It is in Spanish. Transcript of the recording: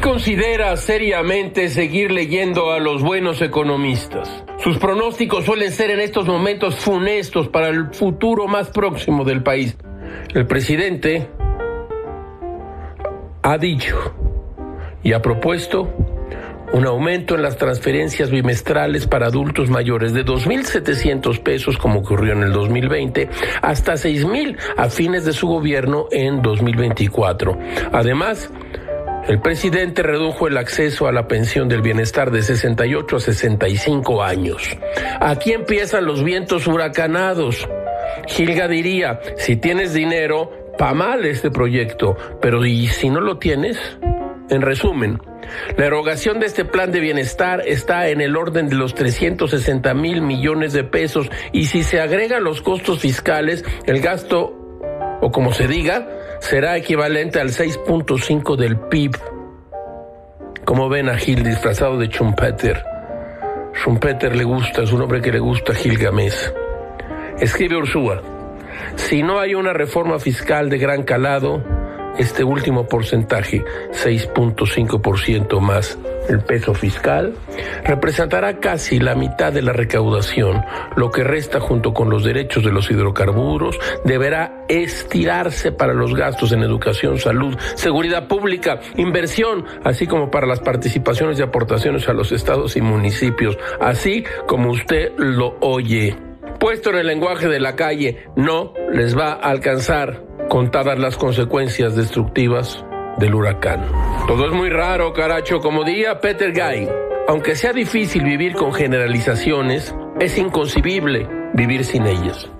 considera seriamente seguir leyendo a los buenos economistas. Sus pronósticos suelen ser en estos momentos funestos para el futuro más próximo del país. El presidente ha dicho y ha propuesto un aumento en las transferencias bimestrales para adultos mayores de 2.700 pesos, como ocurrió en el 2020, hasta 6.000 a fines de su gobierno en 2024. Además, el presidente redujo el acceso a la pensión del bienestar de 68 a 65 años. Aquí empiezan los vientos huracanados. Gilga diría, si tienes dinero, pa mal este proyecto, pero ¿y si no lo tienes? En resumen, la erogación de este plan de bienestar está en el orden de los 360 mil millones de pesos y si se agregan los costos fiscales, el gasto, o como se diga, será equivalente al 6.5 del PIB. Como ven a Gil disfrazado de Schumpeter. Schumpeter le gusta, es un hombre que le gusta a Gil Gamés. Escribe Ursúa, si no hay una reforma fiscal de gran calado, este último porcentaje, 6.5% más el peso fiscal, representará casi la mitad de la recaudación. Lo que resta junto con los derechos de los hidrocarburos deberá estirarse para los gastos en educación, salud, seguridad pública, inversión, así como para las participaciones y aportaciones a los estados y municipios, así como usted lo oye. Puesto en el lenguaje de la calle, no les va a alcanzar contadas las consecuencias destructivas del huracán. Todo es muy raro, caracho, como diría Peter Guy. Aunque sea difícil vivir con generalizaciones, es inconcebible vivir sin ellas.